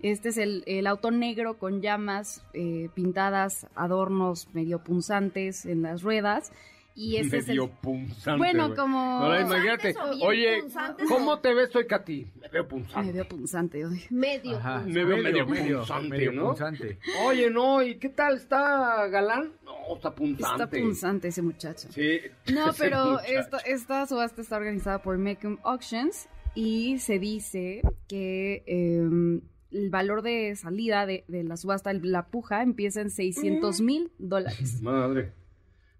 Este es el, el auto negro con llamas eh, pintadas, adornos medio punzantes en las ruedas. Y ese es el... medio punzante. Bueno, como... Ahora imagínate, oye, ¿cómo o- te ves hoy, Katy? Me veo punzante. Medio punzante. oye. Medio. Ajá. Me veo medio punzante, medio ¿no? punzante. Oye, no, ¿y qué tal? ¿Está galán? No, está punzante. Está punzante ese muchacho. Sí. No, ese pero muchacho. esta, esta subasta está organizada por Mecum Auctions y se dice que eh, el valor de salida de, de la subasta, la puja, empieza en 600 mil dólares. Madre.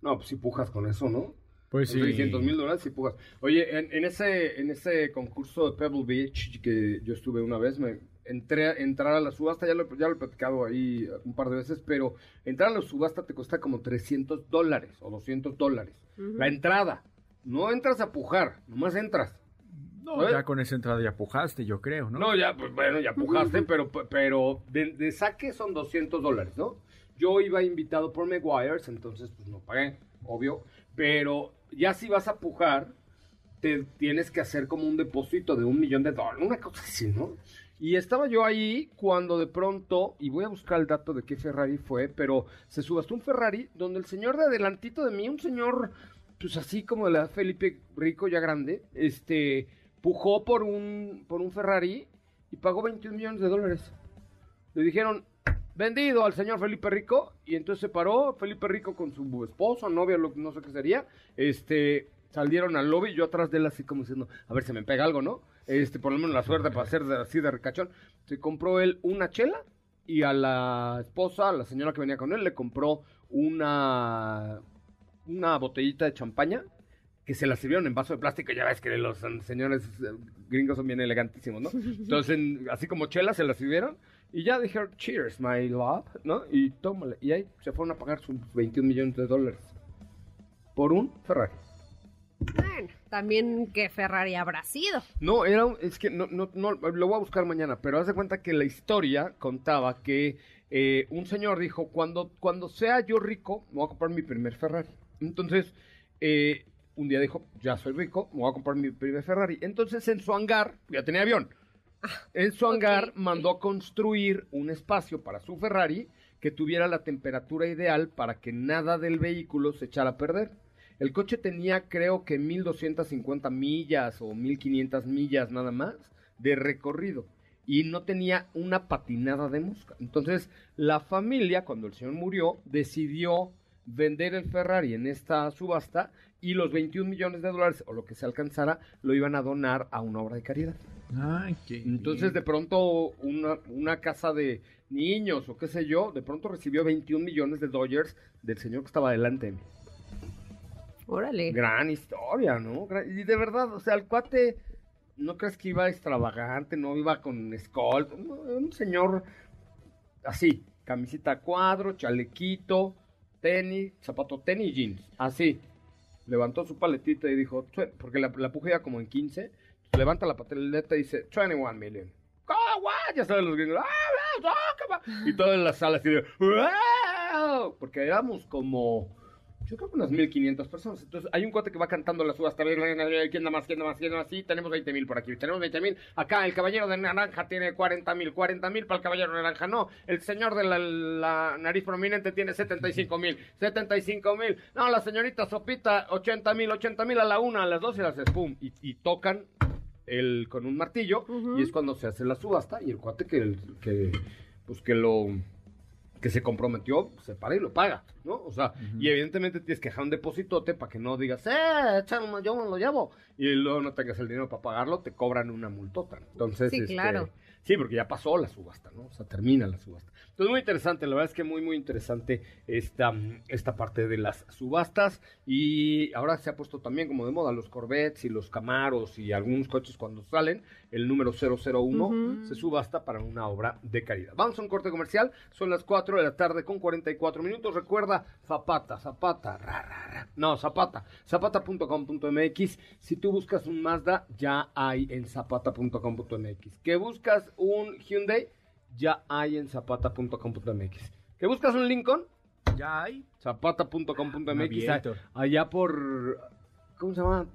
No, pues si pujas con eso, ¿no? Pues sí. 600 mil dólares si pujas. Oye, en, en ese, en ese concurso de Pebble Beach que yo estuve una vez, me entré a entrar a la subasta, ya lo, ya lo he platicado ahí un par de veces, pero entrar a la subasta te cuesta como 300 dólares o 200 dólares. La entrada. No entras a pujar, nomás entras. No, ¿Eh? ya con esa entrada ya pujaste, yo creo, ¿no? No, ya, pues bueno, ya pujaste, pero, pero de, de saque son 200 dólares, ¿no? Yo iba invitado por Meguiars, entonces pues no pagué, obvio, pero ya si vas a pujar, te tienes que hacer como un depósito de un millón de dólares, una cosa así, ¿no? Y estaba yo ahí cuando de pronto, y voy a buscar el dato de qué Ferrari fue, pero se subastó un Ferrari donde el señor de adelantito de mí, un señor, pues así como de la Felipe Rico ya grande, este, pujó por un, por un Ferrari y pagó 21 millones de dólares. Le dijeron, vendido al señor Felipe Rico, y entonces se paró Felipe Rico con su esposo, novia, no sé qué sería, este, salieron al lobby, yo atrás de él así como diciendo, a ver, se me pega algo, ¿no? Este, por lo menos la suerte para de- así de ricachón. Se compró él una chela y a la esposa, a la señora que venía con él, le compró una, una botellita de champaña que se la sirvieron en vaso de plástico. Ya ves que los señores eh, gringos son bien elegantísimos, ¿no? Entonces, en- así como chela, se la sirvieron y ya dijeron, cheers, my love, ¿no? Y tómale. Y ahí se fueron a pagar sus 21 millones de dólares por un Ferrari. Bueno, también que Ferrari habrá sido. No, era un- es que no, no, no, lo voy a buscar mañana, pero haz de cuenta que la historia contaba que eh, un señor dijo, cuando, cuando sea yo rico, me voy a comprar mi primer Ferrari. Entonces, eh, un día dijo, ya soy rico, me voy a comprar mi primer Ferrari. Entonces, en su hangar, ya tenía avión, en su hangar ok. mandó a construir un espacio para su Ferrari que tuviera la temperatura ideal para que nada del vehículo se echara a perder. El coche tenía creo que 1250 millas o 1500 millas nada más de recorrido y no tenía una patinada de mosca. Entonces la familia, cuando el señor murió, decidió vender el Ferrari en esta subasta y los 21 millones de dólares o lo que se alcanzara lo iban a donar a una obra de caridad. Ay, qué Entonces, de pronto, una, una casa de niños o qué sé yo, de pronto recibió 21 millones de Dodgers del señor que estaba delante. Órale. Gran historia, ¿no? Y de verdad, o sea, el cuate, no crees que iba extravagante, no iba con era un señor así, camisita a cuadro, chalequito, tenis, zapato tenis jeans, así. Levantó su paletita y dijo, porque la, la puja como en 15, levanta la pataleta y dice, 21 million. ¡Oh, what? Ya saben los gringos, "Ah, bla", y toda la sala así de, "Wow", porque éramos como, yo creo que unas 1500 personas. Entonces hay un cuate que va cantando la subasta, ¿quién da más, quién da más, quién da más? Sí, tenemos 20 mil por aquí, tenemos 20 mil. Acá el caballero de naranja tiene 40 mil, 40 mil para el caballero de naranja, no. El señor de la, la nariz prominente tiene 75 mil, 75 mil. No, la señorita Sopita, 80 mil, 80 mil a la una, a las dos y las pum. Y, y tocan el, con un martillo y es cuando se hace la subasta y el cuate que, que pues que lo que se comprometió, se para y lo paga, ¿no? O sea, y evidentemente tienes que dejar un depositote para que no digas, eh, échalo, yo me lo llevo, y luego no tengas el dinero para pagarlo, te cobran una multota. Entonces, Sí, este, claro. Sí, porque ya pasó la subasta, ¿no? O sea, termina la subasta. Entonces, muy interesante, la verdad es que muy, muy interesante esta, esta parte de las subastas. Y ahora se ha puesto también como de moda los Corvettes y los Camaros y algunos coches cuando salen, el número 001 se subasta para una obra de caridad. Vamos a un corte comercial, son las 4 de la tarde con 44 minutos. Recuerda, Zapata, Zapata, ra, ra, ra. No, Zapata, zapata.com.mx. Si tú buscas un Mazda, ya hay en zapata.com.mx. Que buscas un Hyundai, ya hay en zapata.com.mx. Que buscas un Lincoln, Ya hay. zapata.com.mx. Allá por, ¿cómo se llama?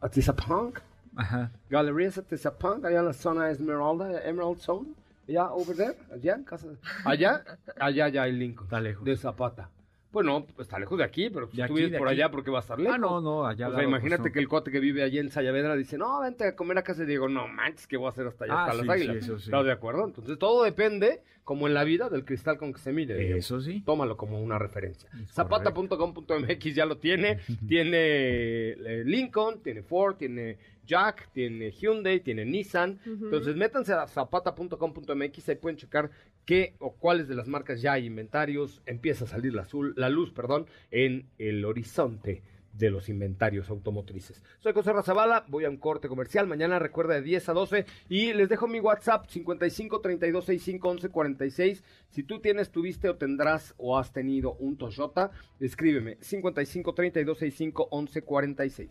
Atizapunk. Ajá. Galerías Atizapunk, allá en la zona Esmeralda, Emerald Zone. Allá, over there, allá, en casa. Allá, allá, ya hay Lincoln. Está lejos. De Zapata. Bueno, pues está lejos de aquí, pero si tú vives por aquí. allá, porque va a estar lejos? Ah, no, no, allá O sea, imagínate pues, no. que el cuate que vive allí en Sayavedra dice, no, vente a comer a casa de Diego. No manches, ¿qué voy a hacer hasta allá, Ah, hasta sí, las sí, águilas? eso sí. ¿Estás de acuerdo? Entonces todo depende, como en la vida, del cristal con que se mire. Eso sí. Tómalo como una referencia. Zapata.com.mx ya lo tiene. tiene eh, Lincoln, tiene Ford, tiene Jack, tiene Hyundai, tiene Nissan. Entonces métanse a zapata.com.mx, ahí pueden checar qué o cuáles de las marcas ya hay inventarios. Empieza a salir la, azul, la luz perdón, en el horizonte de los inventarios automotrices. Soy José Razabala, voy a un corte comercial. Mañana recuerda de 10 a 12 y les dejo mi WhatsApp 55 32 65 11 46. Si tú tienes, tuviste o tendrás o has tenido un Toyota, escríbeme 55 32 65 11 46.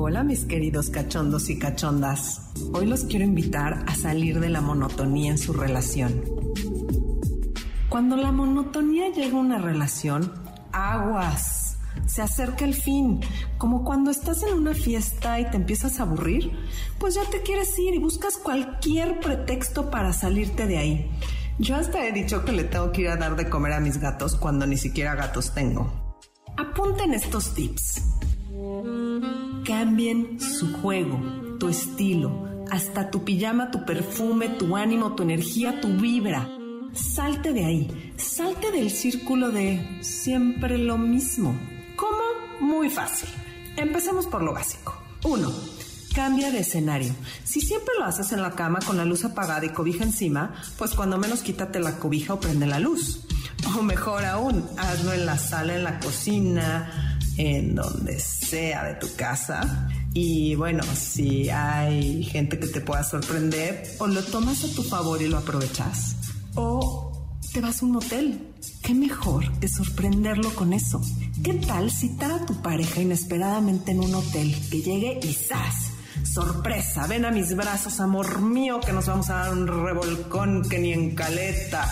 Hola mis queridos cachondos y cachondas. Hoy los quiero invitar a salir de la monotonía en su relación. Cuando la monotonía llega a una relación, aguas. Se acerca el fin, como cuando estás en una fiesta y te empiezas a aburrir, pues ya te quieres ir y buscas cualquier pretexto para salirte de ahí. Yo hasta he dicho que le tengo que ir a dar de comer a mis gatos cuando ni siquiera gatos tengo. Apunten estos tips. Cambien su juego, tu estilo, hasta tu pijama, tu perfume, tu ánimo, tu energía, tu vibra. Salte de ahí, salte del círculo de siempre lo mismo. ¿Cómo? Muy fácil. Empecemos por lo básico. Uno, cambia de escenario. Si siempre lo haces en la cama con la luz apagada y cobija encima, pues cuando menos quítate la cobija o prende la luz. O mejor aún, hazlo en la sala, en la cocina, en donde sea de tu casa. Y bueno, si hay gente que te pueda sorprender, o lo tomas a tu favor y lo aprovechas, o te vas a un hotel. ¿Qué mejor que sorprenderlo con eso? ¿Qué tal citar a tu pareja inesperadamente en un hotel, que llegue y ¡zas! Sorpresa, ven a mis brazos, amor mío, que nos vamos a dar un revolcón que ni en caleta.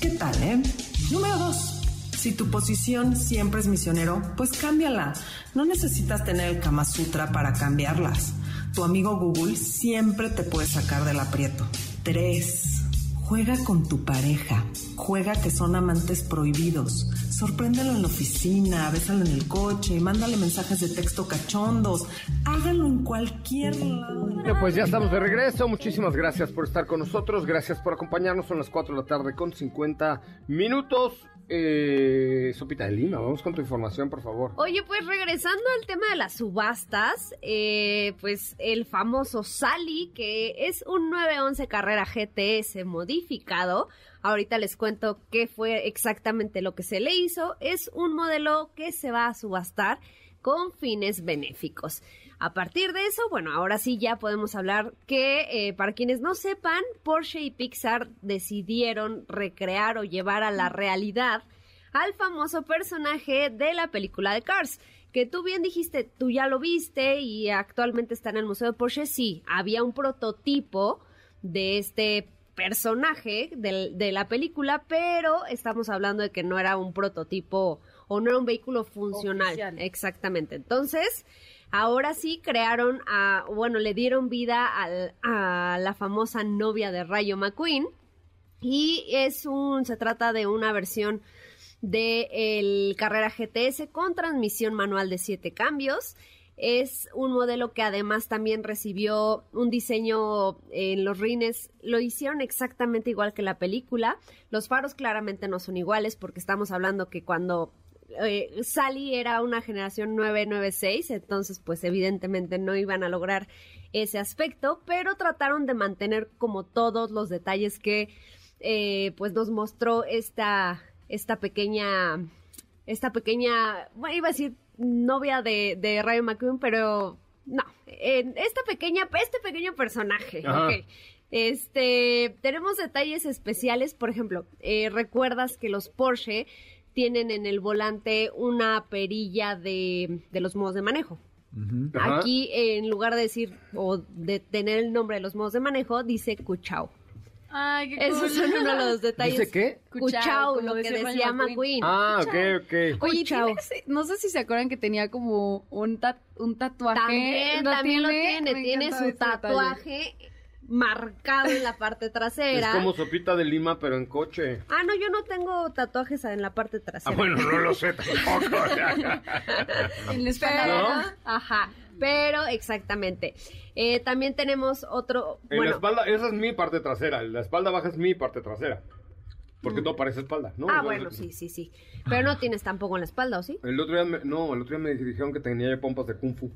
¿Qué tal, eh? Número dos. Si tu posición siempre es misionero, pues cámbiala. No necesitas tener el Kama Sutra para cambiarlas. Tu amigo Google siempre te puede sacar del aprieto. 3. Juega con tu pareja. Juega que son amantes prohibidos. Sorpréndelo en la oficina, bésalo en el coche, mándale mensajes de texto cachondos. Hágalo en cualquier lado. Pues ya estamos de regreso. Muchísimas gracias por estar con nosotros. Gracias por acompañarnos. Son las 4 de la tarde con 50 minutos. Eh, Sopita de Lima, vamos con tu información, por favor. Oye, pues regresando al tema de las subastas, eh, pues el famoso Sally, que es un 911 carrera GTS modificado. Ahorita les cuento qué fue exactamente lo que se le hizo. Es un modelo que se va a subastar con fines benéficos. A partir de eso, bueno, ahora sí ya podemos hablar que eh, para quienes no sepan, Porsche y Pixar decidieron recrear o llevar a la realidad al famoso personaje de la película de Cars. Que tú bien dijiste, tú ya lo viste y actualmente está en el Museo de Porsche. Sí, había un prototipo de este personaje de, de la película, pero estamos hablando de que no era un prototipo o no era un vehículo funcional. Oficial. Exactamente. Entonces, ahora sí crearon a, bueno, le dieron vida al- a la famosa novia de Rayo McQueen. Y es un, se trata de una versión de el Carrera GTS con transmisión manual de siete cambios. Es un modelo que además también recibió un diseño en los rines. Lo hicieron exactamente igual que la película. Los faros claramente no son iguales porque estamos hablando que cuando eh, Sally era una generación 996, entonces pues evidentemente no iban a lograr ese aspecto, pero trataron de mantener como todos los detalles que eh, pues nos mostró esta, esta pequeña, esta pequeña, bueno, iba a decir novia de, de Rayo McQueen, pero no, eh, esta pequeña, este pequeño personaje. Este, tenemos detalles especiales, por ejemplo, eh, recuerdas que los Porsche tienen en el volante una perilla de, de los modos de manejo. Aquí, en lugar de decir o de tener el nombre de los modos de manejo, dice Cuchao. Ay, qué Esos cool. son uno de los detalles. ¿Dice qué? Cuchao, Cuchao, lo que decía McQueen. McQueen. Ah, ok, Cuchao. ok. Oye, Cuchao. tiene ese- no sé si se acuerdan que tenía como un, ta- un tatuaje. También, también lo tiene, Me tiene encanta su detalle. Marcado en la parte Es trasera. como Sopita de Lima, pero en coche. Ah, no, yo no tengo tatuajes en la parte trasera. Ah, bueno, no lo sé tampoco. En la espalda, Pero, ¿No? ajá, pero exactamente. Eh, también tenemos otro, En la espalda, esa es mi parte trasera. La espalda baja es mi parte trasera. Porque todo parece espalda, ¿no? ah, bueno, sí, sí, sí. Pero no tienes tampoco en la espalda, ¿o sí? El otro día, me- no, el otro día me dijeron que tenía pompas de kung fu.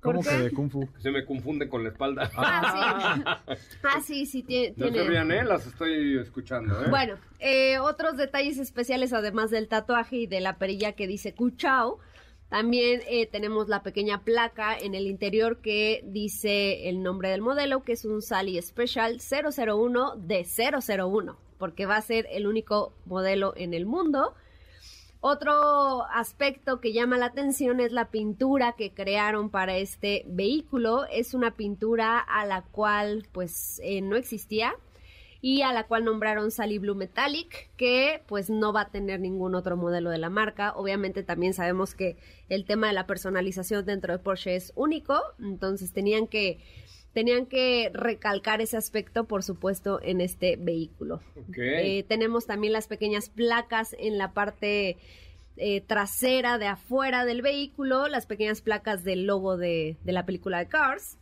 ¿Cómo ¿Por que de Kung Fu? Se me confunden con la espalda. Ah, sí. Ah, sí, sí, tie- No tiene. se rían, ¿eh? Las estoy escuchando, ¿eh? Bueno, eh, otros detalles especiales, además del tatuaje y de la perilla que dice Cuchao, también eh, tenemos la pequeña placa en el interior que dice el nombre del modelo, que es un Sally Special 001 de 001, porque va a ser el único modelo en el mundo. Otro aspecto que llama la atención es la pintura que crearon para este vehículo. Es una pintura a la cual pues eh, no existía y a la cual nombraron Sally Blue Metallic, que pues no va a tener ningún otro modelo de la marca. Obviamente también sabemos que el tema de la personalización dentro de Porsche es único, entonces tenían que tenían que recalcar ese aspecto, por supuesto, en este vehículo. Eh, tenemos también las pequeñas placas en la parte eh, trasera de afuera del vehículo, las pequeñas placas del logo de, la película de Cars.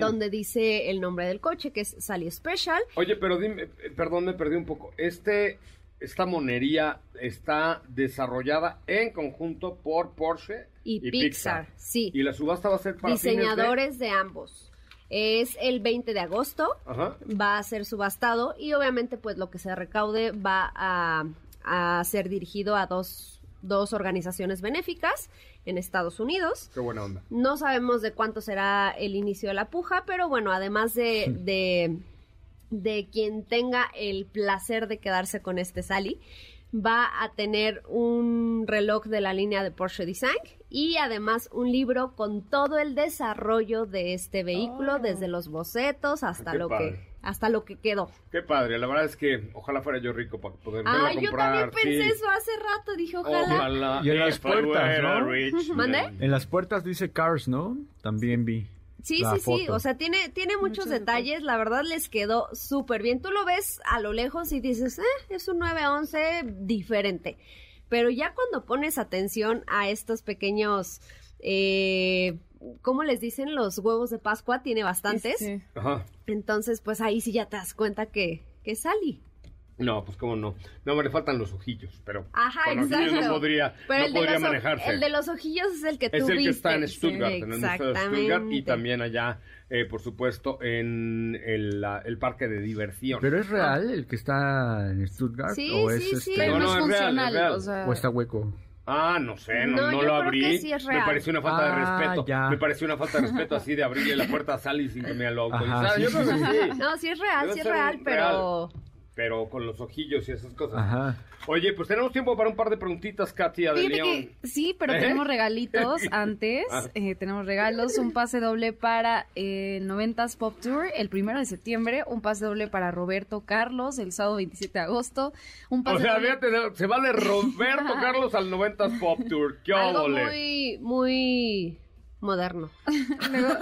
Donde dice el nombre del coche, que es Sally Special. Oye, pero dime, eh, perdón, me perdí un poco. Este, esta monería está desarrollada en conjunto por Porsche y, Pixar, Sí. Y la subasta va a ser para diseñadores de ambos. Es el 20 de agosto, va a ser subastado y obviamente pues lo que se recaude va a, ser dirigido a dos, dos organizaciones benéficas en Estados Unidos. Qué buena onda. No sabemos de cuánto será el inicio de la puja, pero bueno, además de, de, de quien tenga el placer de quedarse con este Sally, va a tener un reloj de la línea de Porsche Design y además un libro con todo el desarrollo de este vehículo, ah. desde los bocetos hasta lo que hasta lo que quedó. Qué padre, la verdad es que ojalá fuera yo rico para poder ah, yo también pensé eso hace rato, dije ojalá. Y en las puertas, ¿no? En las puertas dice Cars, ¿no? También vi. Sí, sí, sí, o sea, tiene, tiene muchos, detalles, la verdad les quedó súper bien. Tú lo ves a lo lejos y dices, eh, es un 911 diferente. Pero ya cuando pones atención a estos pequeños, eh, ¿cómo les dicen? Los huevos de Pascua, tiene bastantes. Ajá. Entonces, pues ahí sí ya te das cuenta que, que Sally. No, pues cómo no. No, me le faltan los ojillos, pero Ajá, con exacto. no podría, no podría manejarse. El de los ojillos es el que tú Es el que está en Stuttgart, en el Museo de Stuttgart y también allá, eh, por supuesto, en el, el, parque de diversión. ¿Pero es real el que está en Stuttgart? Sí, ¿O sí, es sí, este... No, no, es real, es real. O, sea... ¿O está hueco? Ah, no sé, no, no, lo abrí. Sí me pareció una falta de ah, respeto. Ya. Me pareció una falta de respeto así de abrirle la puerta a Sally sin que me lo autorizara. Yo creo que sí. No, sí es real, sí es real, pero pero con los ojillos y esas cosas. Ajá. Oye, pues tenemos tiempo para un par de preguntitas, Katia de León. sí, pero ¿Eh? tenemos regalitos antes. Ah. Eh, tenemos regalos, un pase doble para el 90s Pop Tour el primero de septiembre, un pase doble para Roberto Carlos el sábado 27 de agosto. Un pase o sea, fíjate, se va de Roberto Carlos al 90s Pop Tour. ¡Qué Algo muy, muy moderno. Luego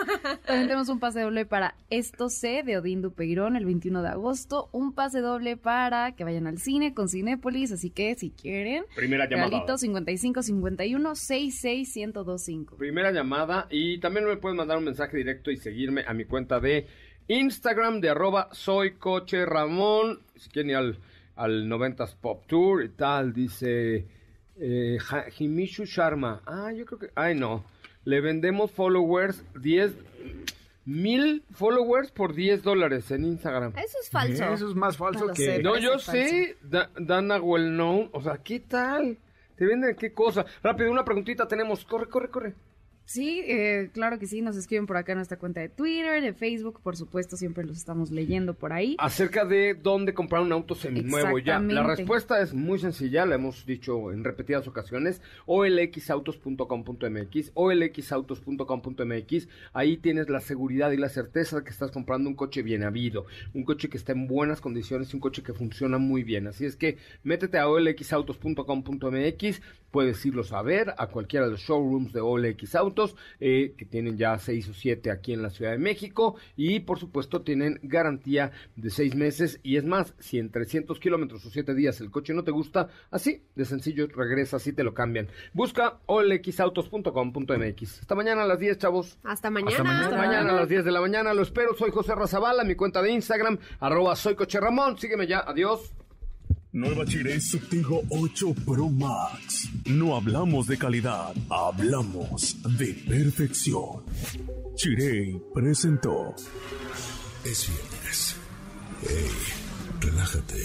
también tenemos un pase doble para Esto C de Odín Dupeirón el 21 de agosto. Un pase doble para que vayan al cine con Cinépolis. Así que si quieren, primera llamada. 55 51 66 1025. Primera llamada. Y también me pueden mandar un mensaje directo y seguirme a mi cuenta de Instagram de arroba soy coche Ramón. Si quieren ir al, al 90s Pop Tour y tal, dice eh, Himishu Sharma. Ah, yo creo que. Ay, no le vendemos followers 10 mil followers por 10 dólares en Instagram. Eso es falso. Eso es más falso que... no, yo sé, Dana Well Known, o sea, ¿qué tal? ¿Te venden qué cosa? Rápido, una preguntita tenemos, corre, corre, corre. Sí, eh, claro que sí, nos escriben por acá en nuestra cuenta de Twitter, de Facebook, por supuesto, siempre los estamos leyendo por ahí. Acerca de dónde comprar un auto seminuevo ya. La respuesta es muy sencilla, la hemos dicho en repetidas ocasiones, olxautos.com.mx, olxautos.com.mx, ahí tienes la seguridad y la certeza de que estás comprando un coche bien habido, un coche que está en buenas condiciones y un coche que funciona muy bien. Así es que métete a olxautos.com.mx, puedes irlos a ver a cualquiera de los showrooms de OLX Autos eh, que tienen ya seis o siete aquí en la Ciudad de México y por supuesto tienen garantía de seis meses y es más, si en 300 kilómetros o siete días el coche no te gusta, así de sencillo regresas y te lo cambian. Busca olxautos.com.mx. Hasta mañana a las 10, chavos. Hasta mañana. Hasta mañana. a las 10 de la mañana. Lo espero. Soy José Razabala, mi cuenta de Instagram, arroba soy coche Ramón. Sígueme ya. Adiós. Nueva Chiré Subtigo 8 Pro Max. No hablamos de calidad, hablamos de perfección. Chiré presentó. Es viernes. Hey, relájate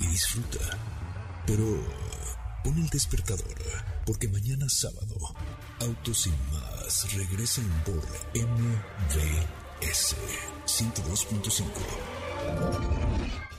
y disfruta. Pero pon el despertador, porque mañana sábado, Autos Sin Más regresan por MVS 102.5.